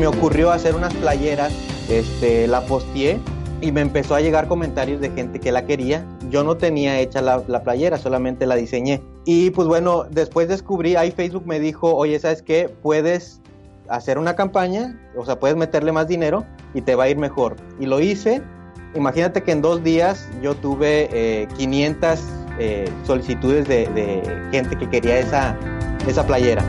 Me ocurrió hacer unas playeras, este, la posteé y me empezó a llegar comentarios de gente que la quería. Yo no tenía hecha la, la, playera, solamente la diseñé. Y pues bueno, después descubrí, ahí Facebook me dijo, oye, ¿sabes qué? Puedes hacer una campaña, o sea, puedes meterle más dinero y te va a ir mejor. Y lo hice. Imagínate que en dos días yo tuve eh, 500 eh, solicitudes de, de, gente que quería esa, esa playera.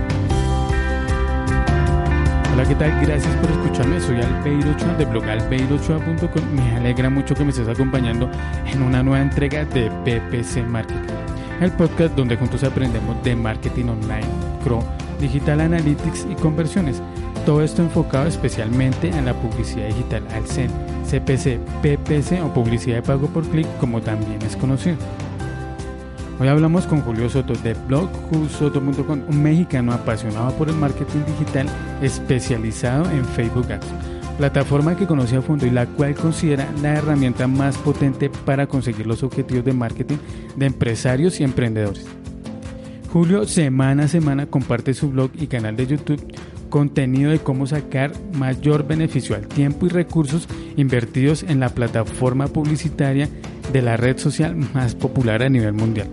Hola, ¿qué tal? Gracias por escucharme. Soy Albeiro Ochoa de blog albeirochoa.com. Me alegra mucho que me estés acompañando en una nueva entrega de PPC Marketing, el podcast donde juntos aprendemos de marketing online, CRO, digital analytics y conversiones. Todo esto enfocado especialmente en la publicidad digital al CEN, CPC, PPC o publicidad de pago por clic, como también es conocido. Hoy hablamos con Julio Soto de blogjusoto.com, un mexicano apasionado por el marketing digital especializado en Facebook Ads, plataforma que conoce a fondo y la cual considera la herramienta más potente para conseguir los objetivos de marketing de empresarios y emprendedores. Julio semana a semana comparte su blog y canal de YouTube contenido de cómo sacar mayor beneficio al tiempo y recursos invertidos en la plataforma publicitaria de la red social más popular a nivel mundial.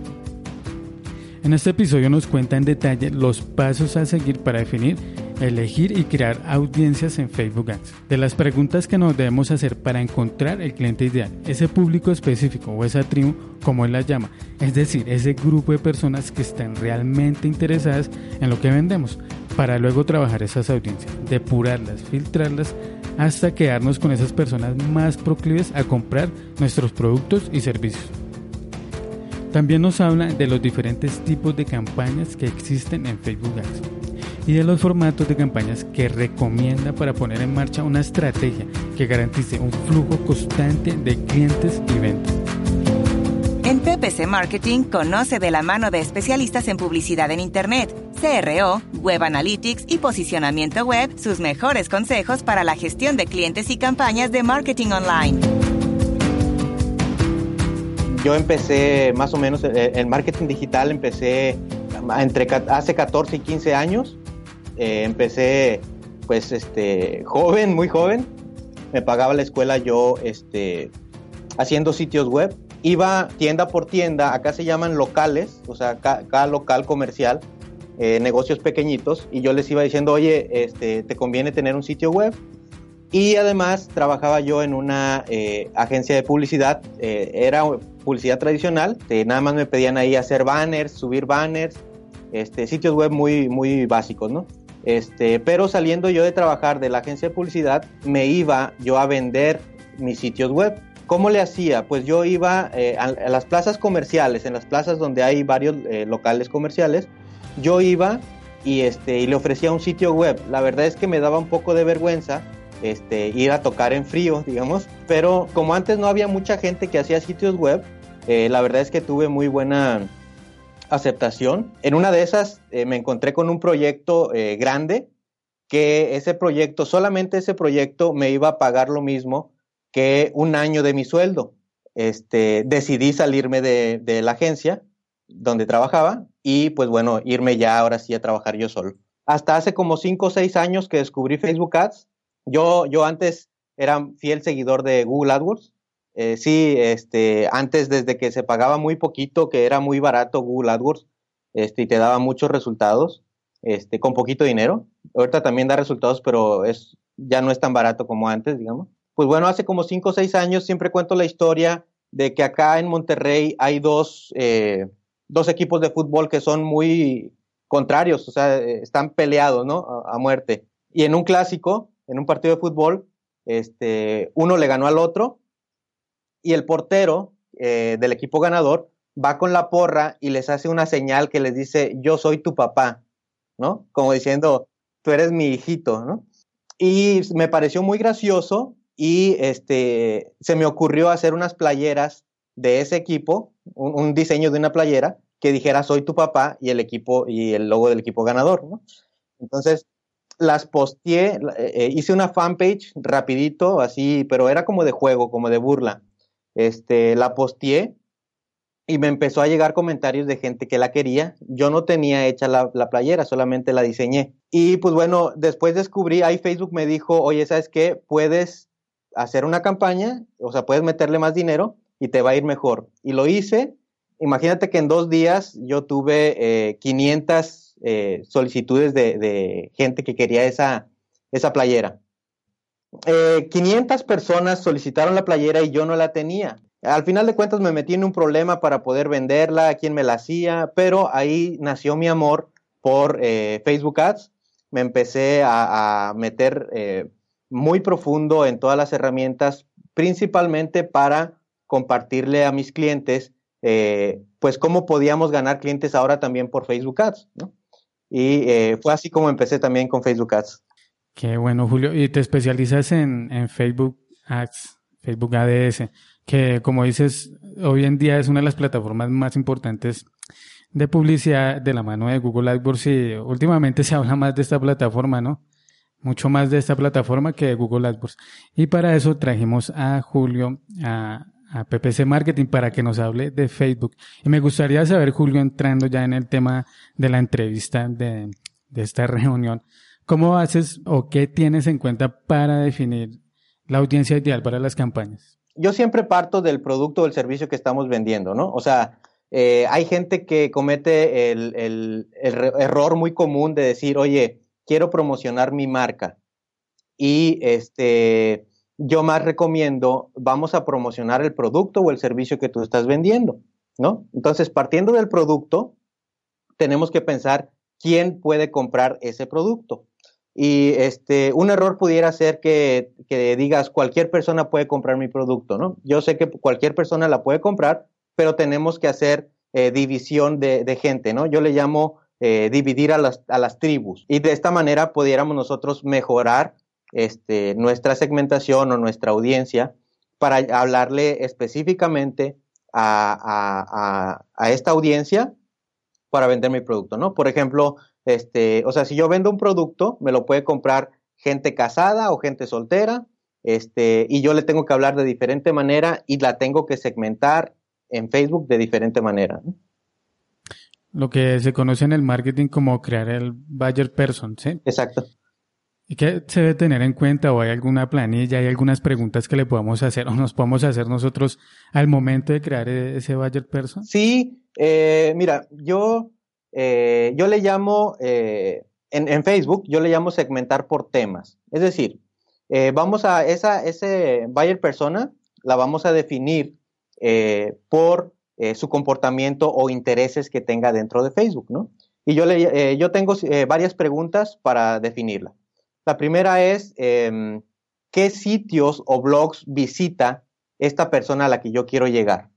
En este episodio nos cuenta en detalle los pasos a seguir para definir, elegir y crear audiencias en Facebook Ads. De las preguntas que nos debemos hacer para encontrar el cliente ideal, ese público específico o esa tribu, como él la llama, es decir, ese grupo de personas que están realmente interesadas en lo que vendemos, para luego trabajar esas audiencias, depurarlas, filtrarlas, hasta quedarnos con esas personas más proclives a comprar nuestros productos y servicios. También nos habla de los diferentes tipos de campañas que existen en Facebook Ads y de los formatos de campañas que recomienda para poner en marcha una estrategia que garantice un flujo constante de clientes y ventas. En PPC Marketing conoce de la mano de especialistas en publicidad en Internet, CRO, Web Analytics y posicionamiento web sus mejores consejos para la gestión de clientes y campañas de marketing online yo empecé más o menos el marketing digital, empecé entre hace 14 y 15 años. Eh, empecé pues este joven, muy joven. Me pagaba la escuela yo este haciendo sitios web. Iba tienda por tienda, acá se llaman locales, o sea, cada, cada local comercial, eh, negocios pequeñitos, y yo les iba diciendo, oye, este, te conviene tener un sitio web, y además trabajaba yo en una eh, agencia de publicidad, eh, era publicidad tradicional, eh, nada más me pedían ahí hacer banners, subir banners, este, sitios web muy, muy básicos, ¿no? Este, pero saliendo yo de trabajar de la agencia de publicidad, me iba yo a vender mis sitios web. ¿Cómo le hacía? Pues yo iba a, a, las plazas comerciales, en las plazas donde hay varios locales comerciales, yo iba y, este, y le ofrecía un sitio web. La verdad es que me daba un poco de vergüenza este, ir a tocar en frío, digamos. Pero como antes no había mucha gente que hacía sitios web, eh, la verdad es que tuve muy buena aceptación. En una de esas eh, me encontré con un proyecto eh, grande, que ese proyecto, solamente ese proyecto me iba a pagar lo mismo que un año de mi sueldo. Este, decidí salirme de, de la agencia donde trabajaba y pues bueno, irme ya ahora sí a trabajar yo solo. Hasta hace como 5 o 6 años que descubrí Facebook Ads, yo, yo antes era fiel seguidor de Google AdWords. Eh, sí, este, antes desde que se pagaba muy poquito, que era muy barato Google AdWords, este, y te daba muchos resultados, este, con poquito dinero. Ahorita también da resultados, pero es, ya no es tan barato como antes, digamos. Pues bueno, hace como cinco o seis años siempre cuento la historia de que acá en Monterrey hay dos, eh, dos equipos de fútbol que son muy contrarios, o sea, están peleados, ¿no? A muerte. Y en un clásico, en un partido de fútbol, este, uno le ganó al otro y el portero eh, del equipo ganador va con la porra y les hace una señal que les dice, yo soy tu papá, ¿no? Como diciendo, tú eres mi hijito, ¿no? Y me pareció muy gracioso y este, se me ocurrió hacer unas playeras de ese equipo, un, diseño de una playera que dijera soy tu papá y el equipo y el logo del equipo ganador, ¿no? Entonces las posteé, eh, eh, hice una fanpage rapidito, así, pero era como de juego, como de burla. Este, la posteé y me empezó a llegar comentarios de gente que la quería. Yo no tenía hecha la, playera, solamente la diseñé. Y pues bueno, después descubrí, ahí Facebook me dijo, oye, ¿sabes qué? Puedes hacer una campaña, o sea, puedes meterle más dinero y te va a ir mejor. Y lo hice. Imagínate que en dos días yo tuve 500 eh, solicitudes de, gente que quería esa, esa playera. 500 eh, personas solicitaron la playera y yo no la tenía. Al final de cuentas me metí en un problema para poder venderla, quién me la hacía, pero ahí nació mi amor por eh, Facebook Ads. Me empecé a, meter eh, muy profundo en todas las herramientas, principalmente para compartirle a mis clientes, pues cómo podíamos ganar clientes ahora también por Facebook Ads. Y fue así como empecé también con Facebook Ads. Qué bueno, Julio. ¿Y te especializas en, en Facebook Ads, Facebook ADS? que como dices, hoy en día es una de las plataformas más importantes de publicidad de la mano de Google AdWords y últimamente se habla más de esta plataforma, ¿no? Mucho más de esta plataforma que de Google AdWords. Y para eso trajimos a Julio, a, PPC Marketing, para que nos hable de Facebook. Y me gustaría saber, Julio, entrando ya en el tema de la entrevista de, de esta reunión, ¿cómo haces o qué tienes en cuenta para definir la audiencia ideal para las campañas? yo siempre parto del producto o el servicio que estamos vendiendo, ¿no? O sea, eh, hay gente que comete el, error muy común de decir, oye, quiero promocionar mi marca. Y este, yo más recomiendo, vamos a promocionar el producto o el servicio que tú estás vendiendo, ¿no? Entonces, partiendo del producto, tenemos que pensar quién puede comprar ese producto. Y este, un error pudiera ser que, digas, cualquier persona puede comprar mi producto, ¿no? Yo sé que cualquier persona la puede comprar, pero tenemos que hacer eh, división de, gente, ¿no? Yo le llamo eh, dividir a las, a las tribus. Y de esta manera pudiéramos nosotros mejorar este, nuestra segmentación o nuestra audiencia para hablarle específicamente a, a, esta audiencia para vender mi producto, ¿no? Por ejemplo, este, o sea, si yo vendo un producto, me lo puede comprar gente casada o gente soltera, este, y yo le tengo que hablar de diferente manera y la tengo que segmentar en Facebook de diferente manera. Lo que se conoce en el marketing como crear el buyer person, ¿sí? Exacto. ¿Y qué se debe tener en cuenta o hay alguna planilla, hay algunas preguntas que le podamos hacer o nos podemos hacer nosotros al momento de crear e-, ese buyer person? Sí, eh, mira, yo eh, yo le llamo, eh, en, Facebook, yo le llamo segmentar por temas. Es decir, vamos a esa, ese buyer persona, la vamos a definir por su comportamiento o intereses que tenga dentro de Facebook, ¿no? Y yo, le, yo tengo varias preguntas para definirla. La primera es, em, ¿qué sitios o blogs visita esta persona a la que yo quiero llegar?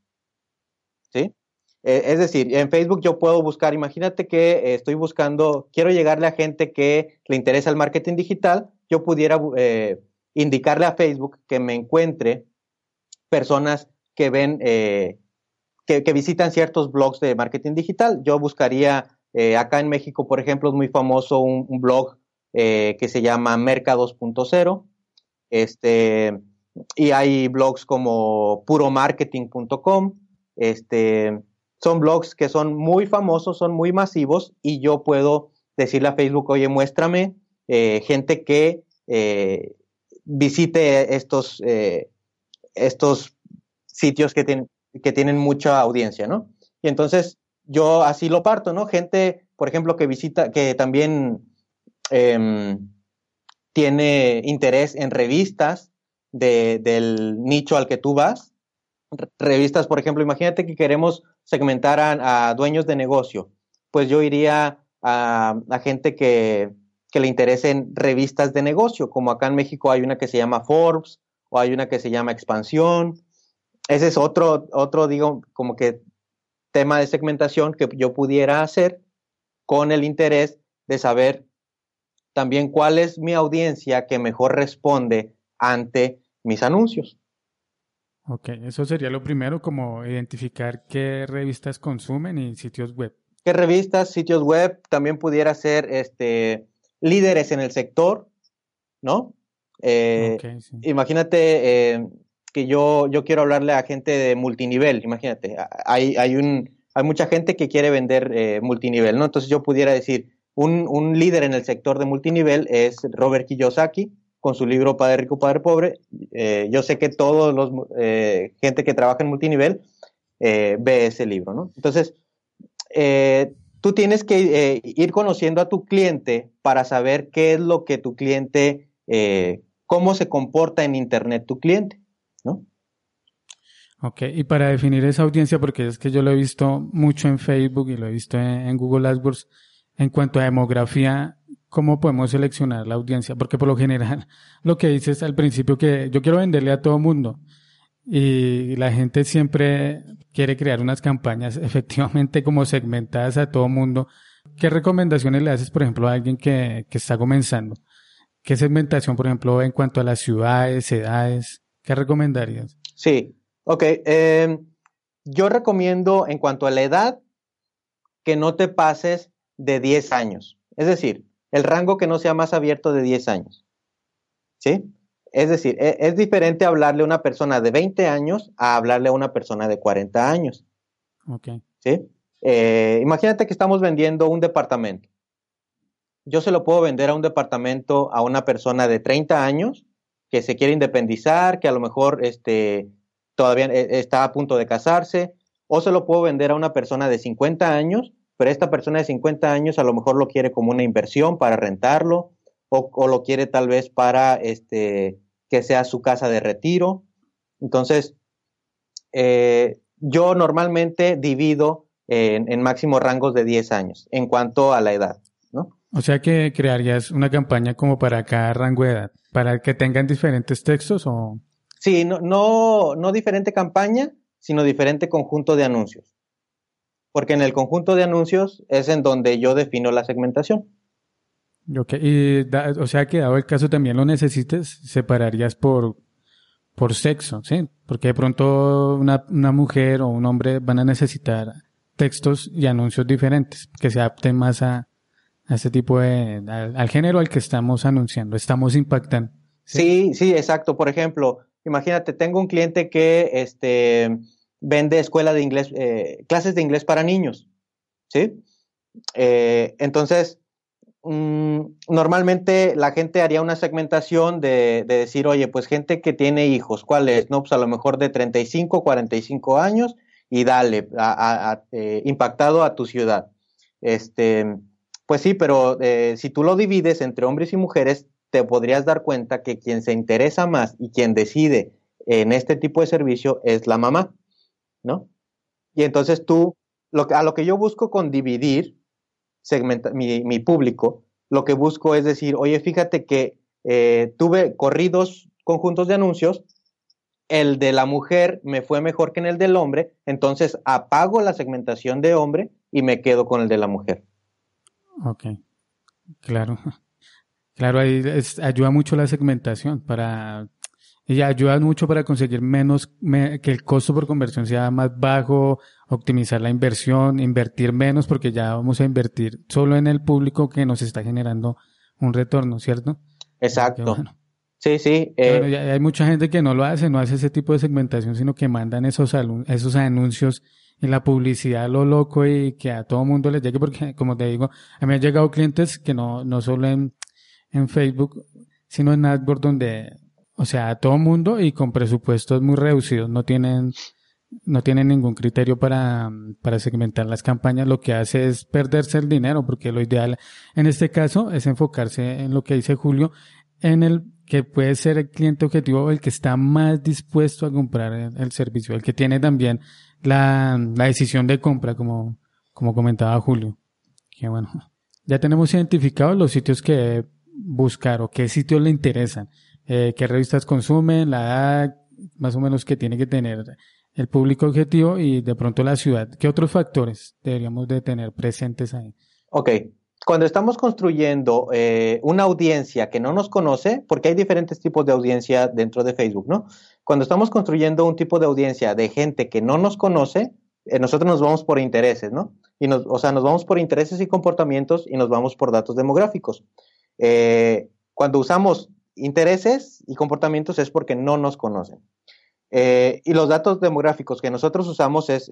¿Sí? Eh, es decir, en Facebook yo puedo buscar, imagínate que eh, estoy buscando, quiero llegarle a gente que le interesa el marketing digital, yo pudiera eh, indicarle a Facebook que me encuentre personas que ven, que, visitan ciertos blogs de marketing digital. Yo buscaría, acá en México, por ejemplo, es muy famoso un, un blog que se llama Merca 2.0. Este, y hay blogs como puromarketing.com, este, son blogs que son muy famosos, son muy masivos y yo puedo decirle a Facebook, oye, muéstrame eh, gente que eh, visite estos, eh, estos sitios que, tienen que tienen mucha audiencia, ¿no? Y entonces yo así lo parto, ¿no? Gente, por ejemplo, que visita, que también em, tiene interés en revistas del nicho al que tú vas. Revistas, por ejemplo, imagínate que queremos segmentaran a dueños de negocio, pues yo iría a, gente que, le interesen revistas de negocio, como acá en México hay una que se llama Forbes o hay una que se llama Expansión. ese es otro, otro, digo, como que tema de segmentación que yo pudiera hacer con el interés de saber también cuál es mi audiencia que mejor responde ante mis anuncios. Ok, eso sería lo primero, como identificar qué revistas consumen y sitios web. ¿Qué revistas, sitios web? También pudiera ser este, líderes en el sector, ¿no? Eh, imagínate eh, que yo, yo quiero hablarle a gente de multinivel, imagínate, hay, hay, un, hay mucha gente que quiere vender eh, multinivel, ¿no? Entonces yo pudiera decir, un, un, líder en el sector de multinivel es Robert Kiyosaki, con su libro Padre Rico, Padre Pobre. yo sé que todos los gente que trabaja en multinivel ve ese libro, ¿no? Entonces, tú tienes que ir conociendo a tu cliente para saber qué es lo que tu cliente cómo se comporta en Internet tu cliente, ¿no? Ok, y para definir esa audiencia, porque es que yo lo he visto mucho en Facebook y lo he visto en, Google AdWords, en cuanto a demografía, ¿cómo podemos seleccionar la audiencia? Porque por lo general, lo que dices al principio que yo quiero venderle a todo mundo y la gente siempre quiere crear unas campañas efectivamente como segmentadas a todo mundo. ¿Qué recomendaciones le haces, por ejemplo, a alguien que, que está comenzando? ¿Qué segmentación, por ejemplo, en cuanto a las ciudades, edades? ¿Qué recomendarías? Sí, ok. Em, yo recomiendo en cuanto a la edad que no te pases de 10 años. Es decir, el rango que no sea más abierto de 10 años. ¿Sí? Es decir, e, es, diferente hablarle a una persona de 20 años a hablarle a una persona de 40 años. Ok. ¿Sí? Eh, imagínate que estamos vendiendo un departamento yo se lo puedo vender a un departamento a una persona de 30 años que se quiere independizar, que a lo mejor este, todavía eh, está a punto de casarse, o se lo puedo vender a una persona de 50 años, pero esta persona de 50 años a lo mejor lo quiere como una inversión para rentarlo, o, lo quiere tal vez para este, que sea su casa de retiro. Entonces, eh, yo normalmente divido en, en máximos rangos de 10 años en cuanto a la edad. O sea que crearías una campaña como para cada rango de edad, para que tengan diferentes textos o... Sí, no, no, no diferente campaña, sino diferente conjunto de anuncios. Porque en el conjunto de anuncios es en donde yo defino la segmentación. Ok, y o sea que dado el caso también lo necesites, separarías por, por sexo, ¿sí? Porque de pronto una, una mujer o un hombre van a necesitar textos y anuncios diferentes que se adapten más a, a este tipo de, al, género al que estamos anunciando, estamos impactando. ¿sí? sí, exacto. Por ejemplo, imagínate, tengo un cliente que este, vende escuela de inglés, eh, clases de inglés para niños, ¿sí? Eh, entonces, mm, normalmente la gente haría una segmentación de, de, decir, oye, pues gente que tiene hijos, ¿cuál es? No, pues a lo mejor de 35, 45 años y dale, a, eh, impactado a tu ciudad. Este, pues sí, pero eh, si tú lo divides entre hombres y mujeres, te podrías dar cuenta que quien se interesa más y quien decide en este tipo de servicio es la mamá, ¿no? Y entonces tú, lo, a lo que yo busco con dividir segmenta, mi, mi, público, lo que busco es decir, oye, fíjate que eh, tuve corridos conjuntos de anuncios, el de la mujer me fue mejor que en el del hombre, entonces apago la segmentación de hombre y me quedo con el de la mujer. Ok, claro. Claro, ahí ayuda mucho la segmentación para ella ayuda mucho para conseguir menos que el costo por conversión sea más bajo, optimizar la inversión, invertir menos porque ya vamos a invertir solo en el público que nos está generando un retorno, ¿cierto? Exacto. sí, sí. Eh, hay mucha gente que no lo hace, no hace ese tipo de segmentación, sino que mandan esos, esos anuncios y la publicidad lo loco y que a todo mundo les llegue, porque como te digo, a mí han llegado clientes que no, no solo en, en Facebook, sino en AdWords donde, o sea, todo mundo y con presupuestos muy reducidos, no tienen, no tienen ningún criterio para, para segmentar las campañas, lo que hace es perderse el dinero, porque lo ideal en este caso es enfocarse en lo que dice Julio, en el que puede ser el cliente objetivo, el que está más dispuesto a comprar el servicio, el que tiene también la, la decisión de compra, como, como comentaba Julio. Que bueno, ya tenemos identificados los sitios que buscar o qué sitios le interesan, eh, qué revistas consumen, la edad, más o menos que tiene que tener el público objetivo y de pronto la ciudad. ¿Qué otros factores deberíamos de tener presentes ahí? Ok, cuando estamos construyendo eh, una audiencia que no nos conoce, porque hay diferentes tipos de audiencia dentro de Facebook, ¿no? Cuando estamos construyendo un tipo de audiencia de gente que no nos conoce, eh, nosotros nos vamos por intereses, ¿no? Y o sea, nos vamos por intereses y comportamientos y nos vamos por datos demográficos. Cuando usamos intereses y comportamientos es porque no nos conocen. y los datos demográficos que nosotros usamos es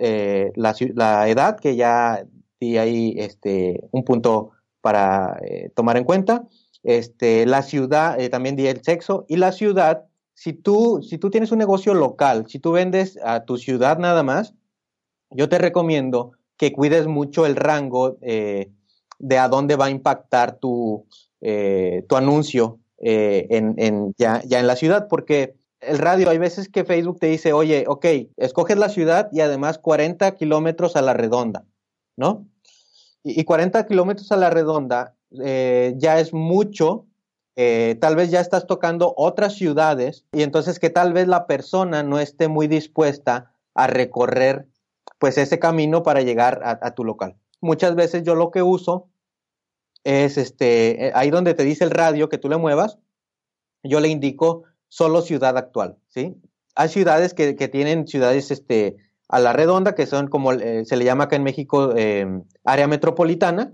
la, la, edad, que ya di ahí este, un punto para eh, tomar en cuenta. Este, la ciudad, eh, también di el sexo, y la ciudad, si tú, si tú tienes un negocio local, si tú vendes a tu ciudad nada más, yo te recomiendo que cuides mucho el rango eh, de a dónde va a impactar tu, tu anuncio en, en, ya, en la ciudad, porque el radio, hay veces que Facebook te dice, oye, ok, escoges la ciudad y además 40 kilómetros a la redonda, ¿no? y, 40 kilómetros a la redonda eh, ya es mucho. Eh, tal vez ya estás tocando otras ciudades y entonces que tal vez la persona no esté muy dispuesta a recorrer pues ese camino para llegar a, tu local. Muchas veces yo lo que uso es este, eh, ahí donde te dice el radio que tú le muevas, yo le indico solo ciudad actual, ¿sí? Hay ciudades que, que tienen ciudades este, a la redonda, que son como eh, se le llama acá en México eh, área metropolitana.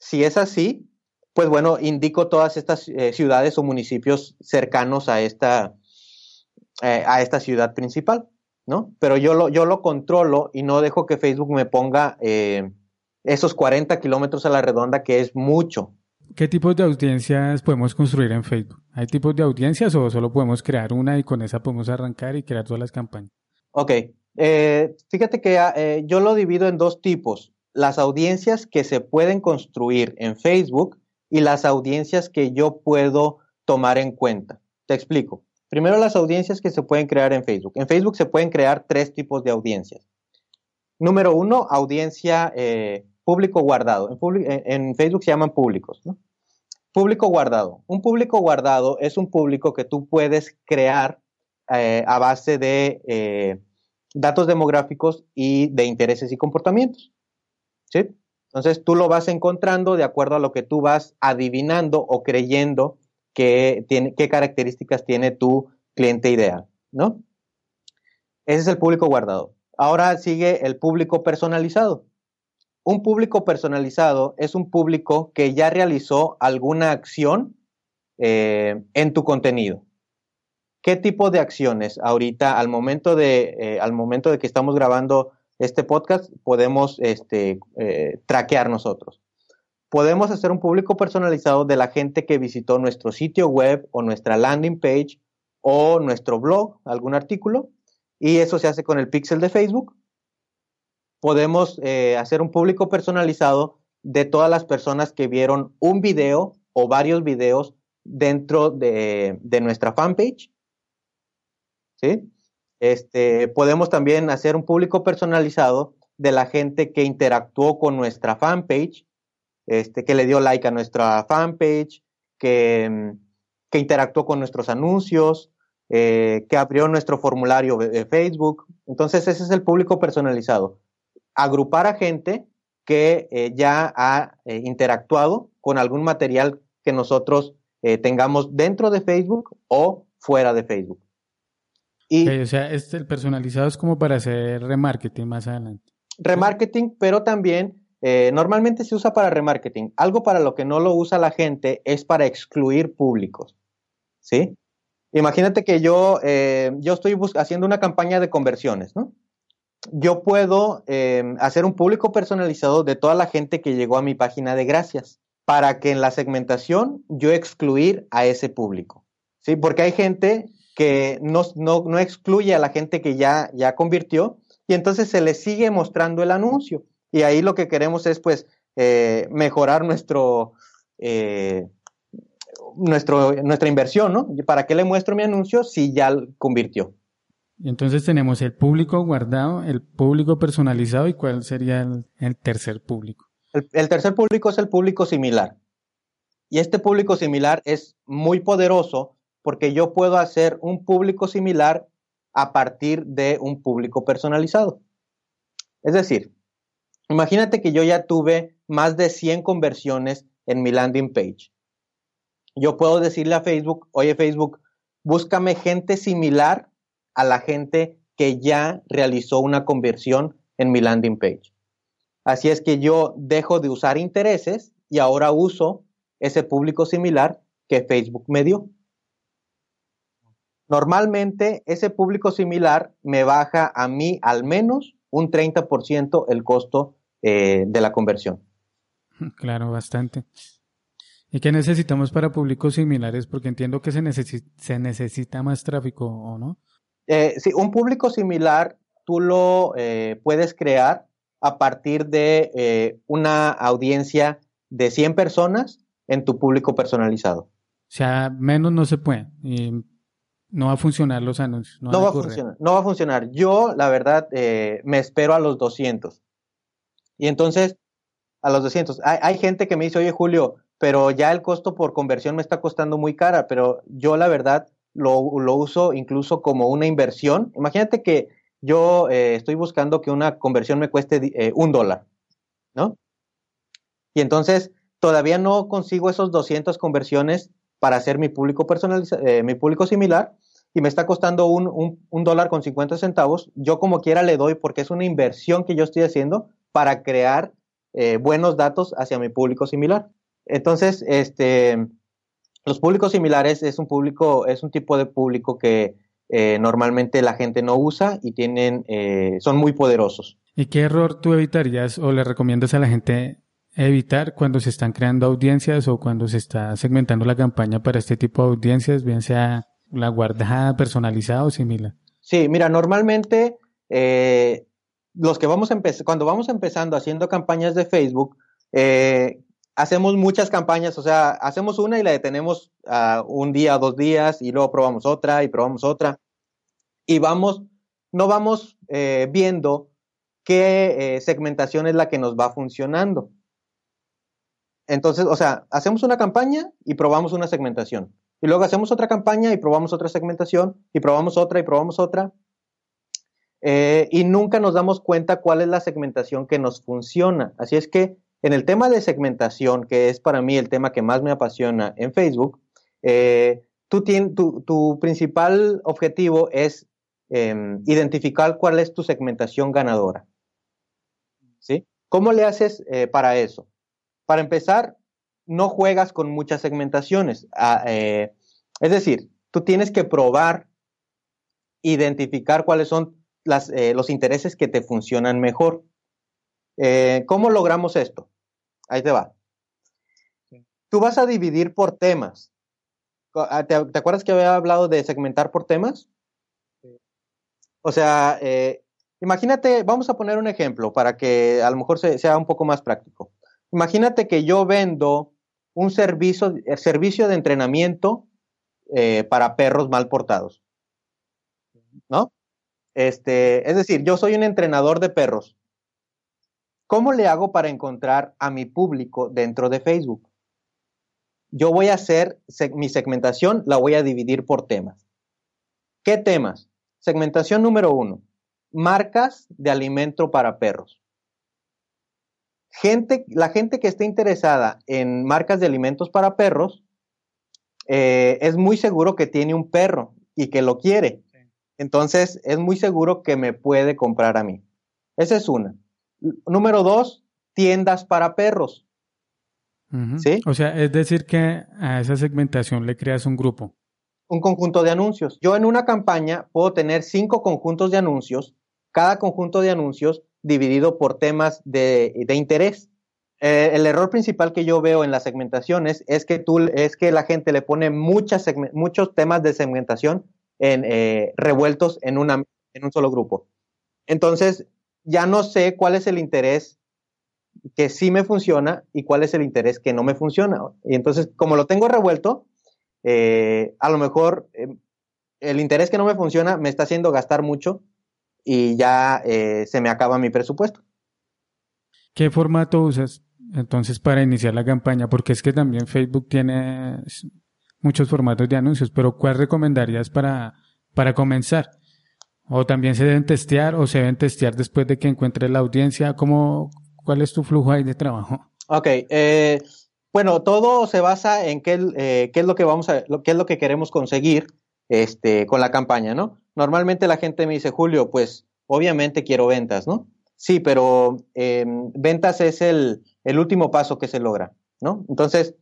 Si es así, pues bueno, indico todas estas eh, ciudades o municipios cercanos a esta, a esta ciudad principal, ¿no? Pero yo lo, yo lo controlo y no dejo que Facebook me ponga esos 40 kilómetros a la redonda, que es mucho. ¿Qué tipos de audiencias podemos construir en Facebook? ¿Hay tipos de audiencias o solo podemos crear una y con esa podemos arrancar y crear todas las campañas? Ok, eh, fíjate que ah, eh, yo lo divido en dos tipos. Las audiencias que se pueden construir en Facebook y las audiencias que yo puedo tomar en cuenta. Te explico. Primero las audiencias que se pueden crear en Facebook. En Facebook se pueden crear tres tipos de audiencias. Número uno, audiencia eh, público guardado. En, Facebook se llaman públicos. Público guardado. Un público guardado es un público que tú puedes crear a base de datos demográficos y de intereses y comportamientos. ¿Sí? Entonces tú lo vas encontrando de acuerdo a lo que tú vas adivinando o creyendo qué características tiene tu cliente ideal, ¿no? Ese es el público guardado. Ahora sigue el público personalizado. Un público personalizado es un público que ya realizó alguna acción eh, en tu contenido. ¿Qué tipo de acciones ahorita al momento de, eh, al momento de que estamos grabando este podcast podemos este, eh, traquear nosotros? Podemos hacer un público personalizado de la gente que visitó nuestro sitio web o nuestra landing page o nuestro blog, algún artículo, y eso se hace con el pixel de Facebook. Podemos eh, hacer un público personalizado de todas las personas que vieron un video o varios videos dentro de, de nuestra fanpage ¿sí? Este, podemos también hacer un público personalizado de la gente que interactuó con nuestra fanpage, este, que le dio like a nuestra fanpage, que, que interactuó con nuestros anuncios, eh, que abrió nuestro formulario de Facebook. Entonces, ese es el público personalizado. Agrupar a gente que eh, ya ha eh, interactuado con algún material que nosotros tengamos dentro de Facebook o fuera de Facebook. Y o sea, este, el personalizado es como para hacer remarketing más adelante. Remarketing, pero también eh, normalmente se usa para remarketing. Algo para lo que no lo usa la gente es para excluir públicos. ¿Sí? Imagínate que yo, eh, yo estoy haciendo una campaña de conversiones, ¿no? Yo puedo eh, hacer un público personalizado de toda la gente que llegó a mi página de gracias para que en la segmentación yo excluir a ese público. ¿Sí? Porque hay gente que no, no, excluye a la gente que ya, ya convirtió y entonces se le sigue mostrando el anuncio. Y ahí lo que queremos es pues eh, mejorar nuestro, eh, nuestro, nuestra inversión, ¿no? ¿Para qué le muestro mi anuncio si ya convirtió? Entonces tenemos el público guardado, el público personalizado y cuál sería el, tercer público. el, tercer público es el público similar. Y este público similar es muy poderoso porque yo puedo hacer un público similar a partir de un público personalizado. Es decir, imagínate que yo ya tuve más de 100 conversiones en mi landing page. Yo puedo decirle a Facebook, oye Facebook, búscame gente similar a la gente que ya realizó una conversión en mi landing page. Así es que yo dejo de usar intereses y ahora uso ese público similar que Facebook me dio. Normalmente ese público similar me baja a mí al menos un 30% el costo eh, de la conversión. Claro, bastante. ¿Y qué necesitamos para públicos similares? Porque entiendo que se, se necesita más tráfico, ¿o no? Eh, sí, un público similar tú lo eh, puedes crear a partir de eh, una audiencia de 100 personas en tu público personalizado. O sea, menos no se puede. No va a funcionar los anuncios. No, va a funcionar. No va a funcionar. Yo, la verdad, me espero a los 200. Y entonces, a los 200. Hay, hay gente que me dice, oye, Julio, pero ya el costo por conversión me está costando muy cara, pero yo la verdad lo, uso incluso como una inversión. Imagínate que yo eh, estoy buscando que una conversión me cueste eh, un dólar, ¿no? Y entonces todavía no consigo esos 200 conversiones para hacer mi público eh, mi público similar, y me está costando un, un, dólar con 50 centavos. Yo como quiera le doy porque es una inversión que yo estoy haciendo para crear buenos datos hacia mi público similar. Entonces, este, los públicos similares es un público, es un tipo de público que eh, normalmente la gente no usa y tienen, eh, son muy poderosos. ¿Y qué error tú evitarías o le recomiendas a la gente evitar cuando se están creando audiencias o cuando se está segmentando la campaña para este tipo de audiencias, bien sea la guardada, personalizada o similar? Sí, mira, normalmente eh, los que vamos a cuando vamos empezando haciendo campañas de Facebook, eh, hacemos muchas campañas, o sea, hacemos una y la detenemos uh, un día, dos días y luego probamos otra y probamos otra. Y vamos, no vamos eh, viendo qué eh, segmentación es la que nos va funcionando. Entonces, o sea, hacemos una campaña y probamos una segmentación. Y luego hacemos otra campaña y probamos otra segmentación y probamos otra y probamos otra. Eh, y nunca nos damos cuenta cuál es la segmentación que nos funciona. Así es que en el tema de segmentación, que es para mí el tema que más me apasiona en Facebook, eh, tu, principal objetivo es em, identificar cuál es tu segmentación ganadora. ¿Sí? ¿Cómo le haces eh, para eso? Para empezar, no juegas con muchas segmentaciones. Ah, eh, es decir, tú tienes que probar, identificar cuáles son los intereses que te funcionan mejor. Eh, ¿Cómo logramos esto? Ahí te va. Tú vas a dividir por temas. Ah, ¿Te, acuerdas que había hablado de segmentar por temas? O sea, eh, imagínate, vamos a poner un ejemplo para que a lo mejor sea un poco más práctico. Imagínate que yo vendo un servicio, servicio de entrenamiento eh, para perros mal portados. ¿No? Este, es decir, yo soy un entrenador de perros. ¿Cómo le hago para encontrar a mi público dentro de Facebook? Yo voy a hacer mi segmentación, la voy a dividir por temas. ¿Qué temas? Segmentación número uno, marcas de alimento para perros. Gente, la gente que esté interesada en marcas de alimentos para perros, eh, es muy seguro que tiene un perro y que lo quiere. Entonces, es muy seguro que me puede comprar a mí. Esa es una. Número dos, tiendas para perros. ¿Sí? O sea, es decir que a esa segmentación le creas un grupo. Un conjunto de anuncios. Yo en una campaña puedo tener cinco conjuntos de anuncios, cada conjunto de anuncios dividido por temas de, interés. Eh, el error principal que yo veo en las segmentaciones es que tú, es que la gente le pone muchas muchos temas de segmentación en, eh, revueltos en, una, en un solo grupo. Entonces, ya no sé cuál es el interés que sí me funciona y cuál es el interés que no me funciona. Y entonces, como lo tengo revuelto, eh, a lo mejor eh, el interés que no me funciona me está haciendo gastar mucho y ya eh, se me acaba mi presupuesto. ¿Qué formato usas entonces para iniciar la campaña? Porque es que también Facebook tiene muchos formatos de anuncios, pero ¿cuál recomendarías para, para comenzar? O también se deben testear o se deben testear después de que encuentre la audiencia. ¿Cómo, ¿Cuál es tu flujo ahí de trabajo? Ok, eh, bueno, todo se basa en qué, eh, qué, es lo que vamos a, qué es lo que queremos conseguir este, con la campaña, ¿no? Normalmente la gente me dice, Julio, pues obviamente quiero ventas, ¿no? Sí, pero em, ventas es el, el, último paso que se logra, ¿no? Entonces,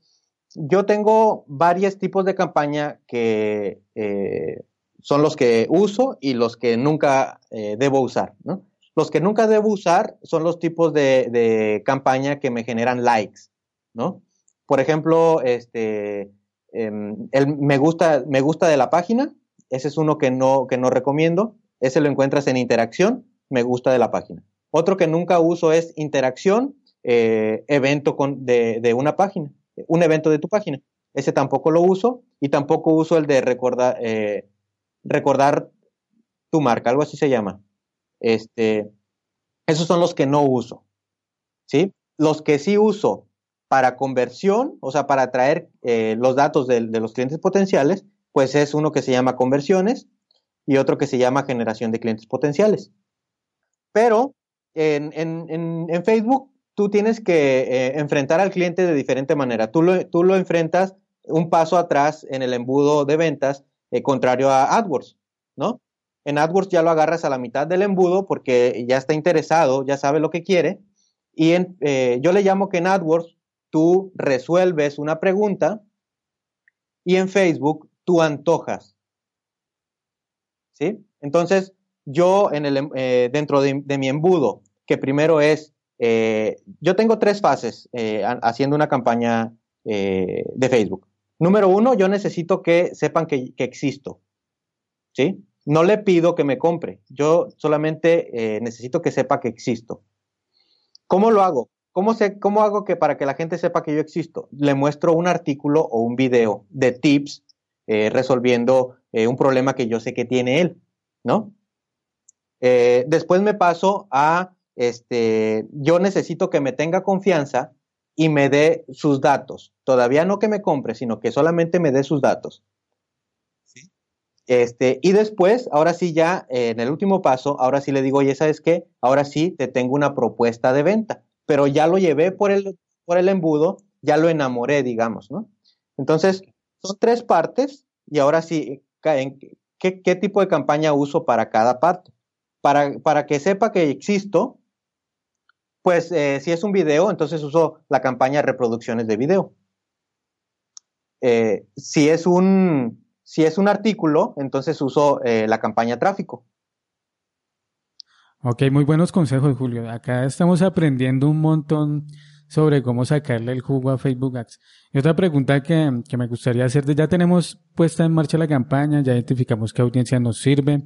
yo tengo varios tipos de campaña que eh, son los que uso y los que nunca eh, debo usar, ¿no? Los que nunca debo usar son los tipos de, de, campaña que me generan likes, ¿no? Por ejemplo, este, em, el me gusta, me gusta de la página, ese es uno que no, que no recomiendo, ese lo encuentras en interacción, me gusta de la página. Otro que nunca uso es interacción, eh, evento con, de, de, una página, un evento de tu página. Ese tampoco lo uso y tampoco uso el de recordar, eh, recordar tu marca, algo así se llama. Este, esos son los que no uso. ¿sí? Los que sí uso para conversión, o sea, para traer eh, los datos de, los clientes potenciales, pues es uno que se llama conversiones y otro que se llama generación de clientes potenciales. Pero en, en, en Facebook tú tienes que eh, enfrentar al cliente de diferente manera. Tú lo, tú lo, enfrentas un paso atrás en el embudo de ventas, eh, contrario a AdWords, ¿no? En AdWords ya lo agarras a la mitad del embudo porque ya está interesado, ya sabe lo que quiere. Y en, eh, yo le llamo que en AdWords tú resuelves una pregunta y en Facebook tú antojas. ¿Sí? Entonces, yo en el, eh, dentro de, mi embudo, que primero es, yo tengo tres fases haciendo una campaña de Facebook. Número uno, yo necesito que sepan que, que, existo. ¿Sí? No le pido que me compre, yo solamente necesito que sepa que existo. ¿Cómo lo hago? ¿Cómo, sé, ¿Cómo hago que para que la gente sepa que yo existo? Le muestro un artículo o un video de tips resolviendo un problema que yo sé que tiene él, ¿no? Eh, después me paso a, este, yo necesito que me tenga confianza y me dé sus datos. Todavía no que me compre, sino que solamente me dé sus datos. ¿Sí? Este, y después, ahora sí ya, eh, en el último paso, ahora sí le digo, oye, ¿sabes qué? Ahora sí te tengo una propuesta de venta, pero ya lo llevé por el, por el embudo, ya lo enamoré, digamos, ¿no? Entonces, son tres partes y ahora sí, ¿qué, qué tipo de campaña uso para cada parte? Para, para que sepa que existo, pues eh, si es un video, entonces uso la campaña reproducciones de video. Eh, si, es un, si es un artículo, entonces uso eh, la campaña tráfico. Ok, muy buenos consejos, Julio. Acá estamos aprendiendo un montón sobre cómo sacarle el jugo a Facebook Ads. Y otra pregunta que, que me gustaría hacer, ya tenemos puesta en marcha la campaña, ya identificamos qué audiencia nos sirve,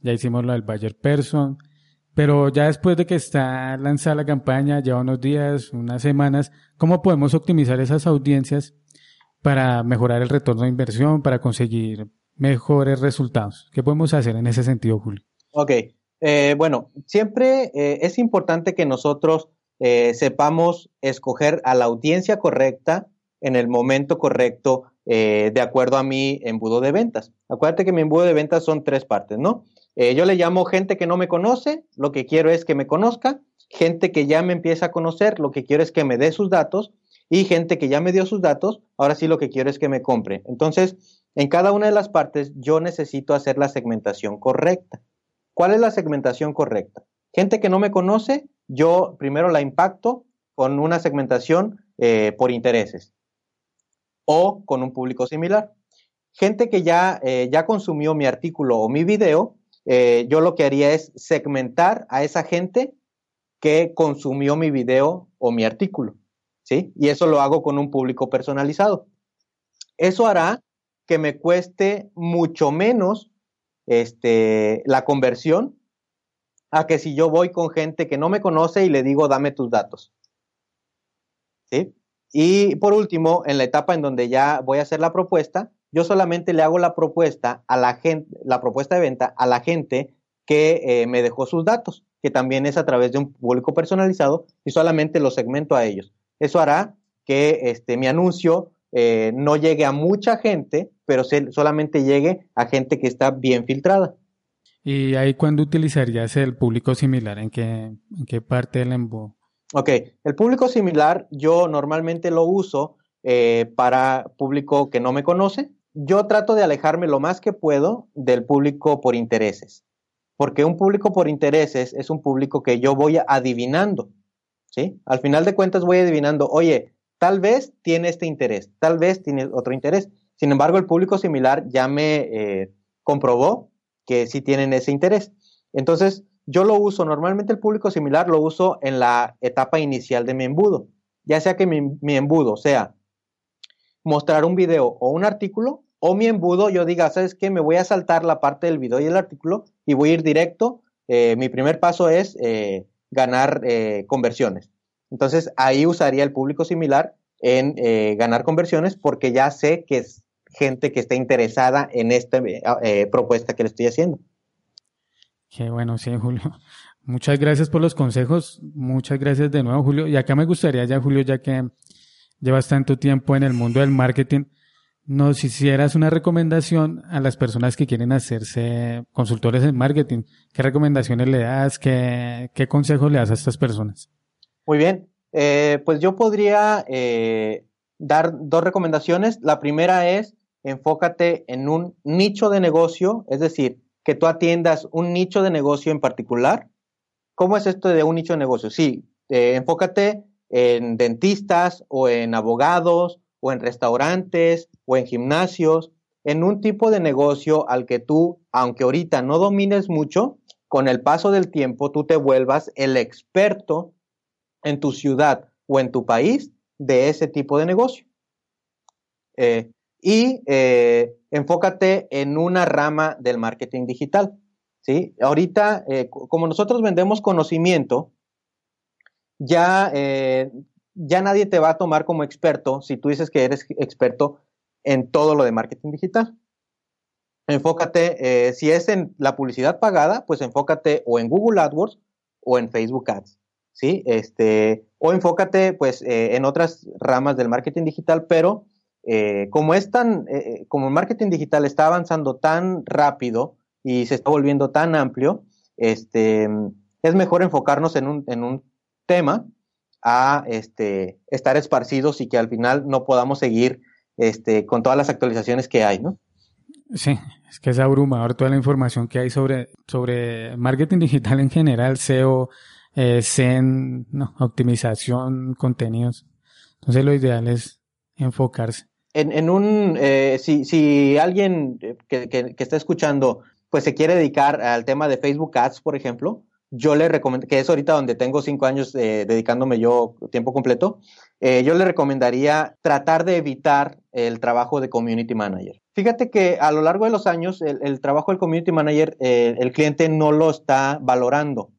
ya hicimos lo del Bayer Person, pero ya después de que está lanzada la campaña, lleva unos días, unas semanas, ¿cómo podemos optimizar esas audiencias para mejorar el retorno de inversión, para conseguir mejores resultados? ¿Qué podemos hacer en ese sentido, Julio? Ok, eh, bueno, siempre eh, es importante que nosotros eh, sepamos escoger a la audiencia correcta en el momento correcto, eh, de acuerdo a mi embudo de ventas. Acuérdate que mi embudo de ventas son tres partes, ¿no? Eh, yo le llamo gente que no me conoce, lo que quiero es que me conozca, gente que ya me empieza a conocer, lo que quiero es que me dé sus datos, y gente que ya me dio sus datos, ahora sí lo que quiero es que me compre. Entonces, en cada una de las partes yo necesito hacer la segmentación correcta. ¿Cuál es la segmentación correcta? Gente que no me conoce, yo primero la impacto con una segmentación eh, por intereses o con un público similar. Gente que ya, eh, ya consumió mi artículo o mi video, eh, yo lo que haría es segmentar a esa gente que consumió mi video o mi artículo, ¿sí? Y eso lo hago con un público personalizado. Eso hará que me cueste mucho menos este, la conversión a que si yo voy con gente que no me conoce y le digo, dame tus datos. ¿Sí? Y por último, en la etapa en donde ya voy a hacer la propuesta, yo solamente le hago la propuesta a la gente, la propuesta de venta a la gente que eh, me dejó sus datos, que también es a través de un público personalizado y solamente lo segmento a ellos. Eso hará que este, mi anuncio eh, no llegue a mucha gente, pero se, solamente llegue a gente que está bien filtrada. ¿Y ahí cuándo utilizarías el público similar? ¿En qué, en qué parte del embudo? Ok, el público similar yo normalmente lo uso eh, para público que no me conoce. Yo trato de alejarme lo más que puedo del público por intereses, porque un público por intereses es un público que yo voy adivinando, ¿sí? Al final de cuentas voy adivinando, oye, tal vez tiene este interés, tal vez tiene otro interés. Sin embargo, el público similar ya me eh, comprobó que sí tienen ese interés. Entonces, yo lo uso, normalmente el público similar lo uso en la etapa inicial de mi embudo, ya sea que mi, embudo sea mostrar un video o un artículo, o mi embudo yo diga, ¿sabes qué? Me voy a saltar la parte del video y el artículo y voy a ir directo. Eh, mi primer paso es eh, ganar eh, conversiones. Entonces ahí usaría el público similar en ganar conversiones porque ya sé que es gente que está interesada en esta propuesta que le estoy haciendo. Qué bueno, sí, Julio. Muchas gracias por los consejos. Muchas gracias de nuevo, Julio. Y acá me gustaría ya, Julio, ya que llevas tanto tiempo en el mundo del marketing, nos hicieras una recomendación a las personas que quieren hacerse consultores en marketing. ¿Qué recomendaciones le das? ¿Qué, consejos le das a estas personas? Muy bien. Eh, pues yo podría eh, dar dos recomendaciones. La primera es enfócate en un nicho de negocio, es decir, que tú atiendas un nicho de negocio en particular. ¿Cómo es esto de un nicho de negocio? Sí, eh, enfócate en dentistas o en abogados o en restaurantes o en gimnasios, en un tipo de negocio al que tú, aunque ahorita no domines mucho, con el paso del tiempo tú te vuelvas el experto en tu ciudad o en tu país de ese tipo de negocio. Eh, y eh, enfócate en una rama del marketing digital. ¿sí? Ahorita, eh, como nosotros vendemos conocimiento, ya, eh, ya nadie te va a tomar como experto si tú dices que eres experto en todo lo de marketing digital. Enfócate, si es en la publicidad pagada, pues enfócate o en Google AdWords o en Facebook Ads. ¿sí? Este, o enfócate pues en otras ramas del marketing digital, pero eh, como es tan, eh, eh, como el marketing digital está avanzando tan rápido y se está volviendo tan amplio, este, es mejor enfocarnos en un, en un tema a este, estar esparcidos y que al final no podamos seguir este, con todas las actualizaciones que hay, ¿no? Sí, es que es abrumador toda la información que hay sobre, sobre marketing digital en general, SEO, eh, SEN, no, optimización, contenidos. Entonces lo ideal es enfocarse en, en un, eh, si, si alguien que, que, está escuchando, pues se quiere dedicar al tema de Facebook Ads, por ejemplo, yo le recomiendo, que es ahorita donde tengo cinco años eh, dedicándome yo tiempo completo, eh, yo le recomendaría tratar de evitar el trabajo de community manager. Fíjate que a lo largo de los años el, trabajo del community manager, el cliente no lo está valorando.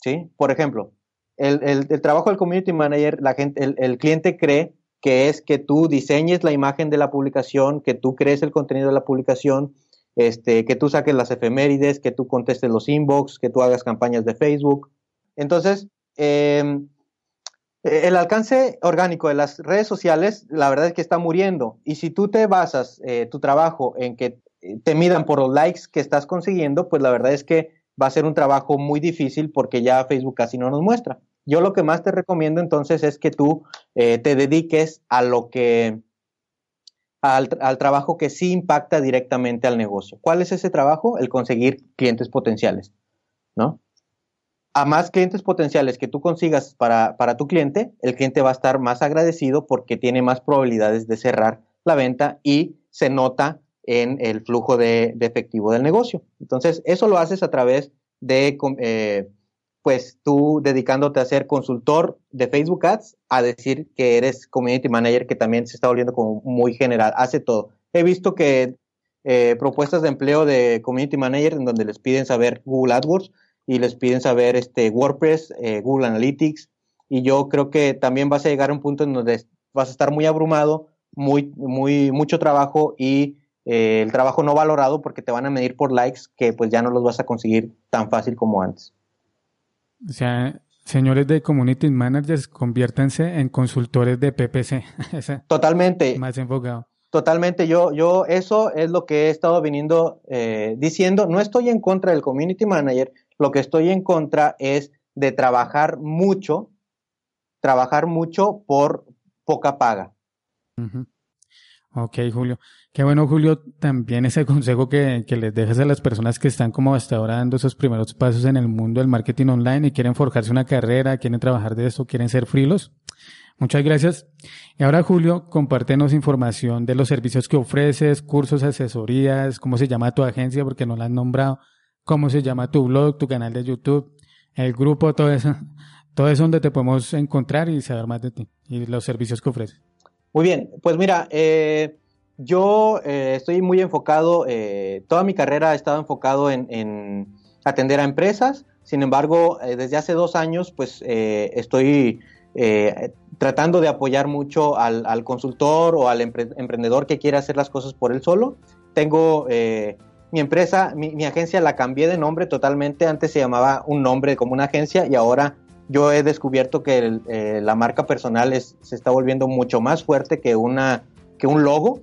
¿Sí? Por ejemplo, el, el, el trabajo del community manager, la gente, el cliente cree que es que tú diseñes la imagen de la publicación, que tú crees el contenido de la publicación, este, que tú saques las efemérides, que tú contestes los inbox, que tú hagas campañas de Facebook. Entonces, em, el alcance orgánico de las redes sociales, la verdad es que está muriendo. Y si tú te basas eh, tu trabajo en que te midan por los likes que estás consiguiendo, pues la verdad es que va a ser un trabajo muy difícil porque ya Facebook casi no nos muestra. Yo lo que más te recomiendo entonces es que tú eh, te dediques a lo que, al, trabajo que sí impacta directamente al negocio. ¿Cuál es ese trabajo? El conseguir clientes potenciales, ¿no? A más clientes potenciales que tú consigas para, para tu cliente, el cliente va a estar más agradecido porque tiene más probabilidades de cerrar la venta y se nota en el flujo de, efectivo del negocio. Entonces, eso lo haces a través de eh, pues tú dedicándote a ser consultor de Facebook Ads, a decir que eres community manager, que también se está volviendo como muy general, hace todo. He visto que eh, propuestas de empleo de community manager en donde les piden saber Google AdWords y les piden saber este WordPress, eh, Google Analytics, y yo creo que también vas a llegar a un punto en donde vas a estar muy abrumado, muy, muy, mucho trabajo y eh, el trabajo no valorado porque te van a medir por likes que pues ya no los vas a conseguir tan fácil como antes. O sea, señores de community managers, conviértanse en consultores de PPC. Totalmente. Más enfocado. Totalmente, yo, yo, eso es lo que he estado viniendo eh, diciendo. No estoy en contra del community manager, lo que estoy en contra es de trabajar mucho, trabajar mucho por poca paga. Ok, Julio. Qué bueno, Julio, también ese consejo que, que, les dejas a las personas que están como hasta ahora dando esos primeros pasos en el mundo del marketing online y quieren forjarse una carrera, quieren trabajar de esto, quieren ser frilos. Muchas gracias. Y ahora, Julio, compártenos información de los servicios que ofreces, cursos, asesorías, cómo se llama tu agencia, porque no la has nombrado, cómo se llama tu blog, tu canal de YouTube, el grupo, todo eso, todo eso donde te podemos encontrar y saber más de ti y los servicios que ofreces. Muy bien, pues mira, eh, yo eh, estoy muy enfocado, eh, toda mi carrera ha estado enfocado en, en atender a empresas, sin embargo, desde hace dos años, pues estoy eh, tratando de apoyar mucho al, consultor o al emprendedor que quiere hacer las cosas por él solo. Tengo eh, mi empresa, mi, agencia la cambié de nombre totalmente. Antes se llamaba un nombre como una agencia y ahora yo he descubierto que eh, la marca personal se está volviendo mucho más fuerte que, una, que un logo.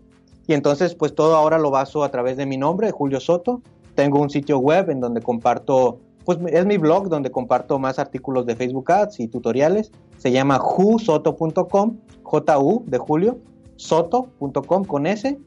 Y entonces pues todo ahora lo baso a través de mi nombre, Julio Soto. Tengo un sitio web en donde comparto pues es mi blog donde comparto más artículos de Facebook Ads y tutoriales. Se llama jusoto.com, J-U de Julio, soto.com con S.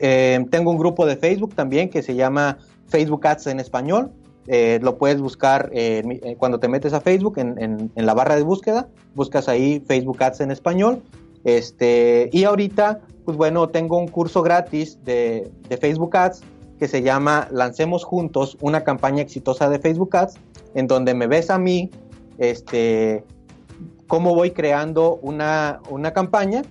Eh, tengo un grupo de Facebook también que se llama Facebook Ads en español. Eh, lo puedes buscar eh, cuando te metes a Facebook en, la barra de búsqueda, buscas ahí Facebook Ads en español. Este, y ahorita, pues bueno, tengo un curso gratis de, de Facebook Ads que se llama Lancemos Juntos, una campaña exitosa de Facebook Ads, en donde me ves a mí, este, cómo voy creando una, campaña,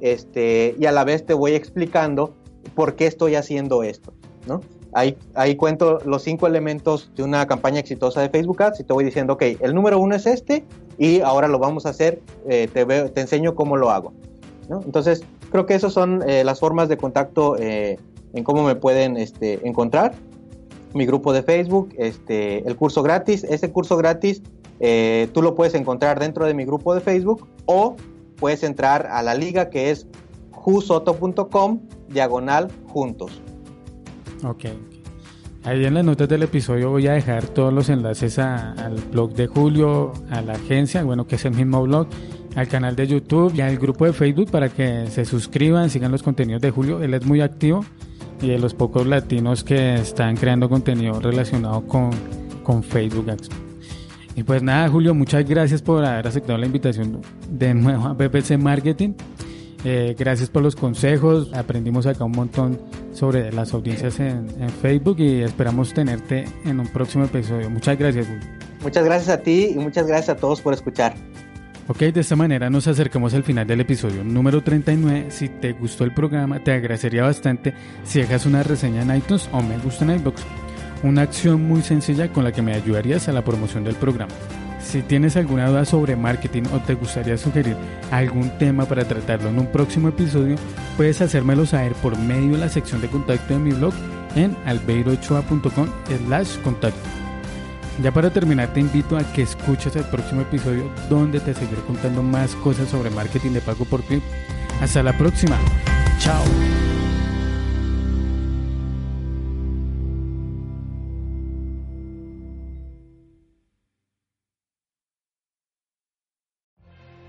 este, y a la vez te voy explicando por qué estoy haciendo esto, ¿no? Ahí, cuento los cinco elementos de una campaña exitosa de Facebook Ads y te voy diciendo, ok, el número uno es este y ahora lo vamos a hacer, eh, te, te enseño cómo lo hago. Entonces, creo que esas son eh, las formas de contacto eh, en cómo me pueden este, encontrar. Mi grupo de Facebook, este, el curso gratis. Ese curso gratis tú lo puedes encontrar dentro de mi grupo de Facebook o puedes entrar a la liga que es jusoto.com diagonal juntos. Ok. Ahí en las notas del episodio voy a dejar todos los enlaces al blog de Julio, a la agencia, bueno, que es el mismo blog, al canal de YouTube y al grupo de Facebook para que se suscriban, sigan los contenidos de Julio. Él es muy activo y de los pocos latinos que están creando contenido relacionado con, con Facebook Y pues nada, Julio, muchas gracias por haber aceptado la invitación de nuevo a PPC Marketing. Eh, gracias por los consejos, aprendimos acá un montón sobre las audiencias en, en, Facebook y esperamos tenerte en un próximo episodio. Muchas gracias, Julio. Muchas gracias a ti y muchas gracias a todos por escuchar. Ok, de esta manera nos acercamos al final del episodio número 39. Si te gustó el programa, te agradecería bastante si dejas una reseña en iTunes o me gusta en iBox. Una acción muy sencilla con la que me ayudarías a la promoción del programa. Si tienes alguna duda sobre marketing o te gustaría sugerir algún tema para tratarlo en un próximo episodio, puedes hacérmelo saber por medio de la sección de contacto de mi blog en albeirochoa.com slash contacto. Ya para terminar, te invito a que escuches el próximo episodio donde te seguiré contando más cosas sobre marketing de pago por clip. Hasta la próxima. Chao.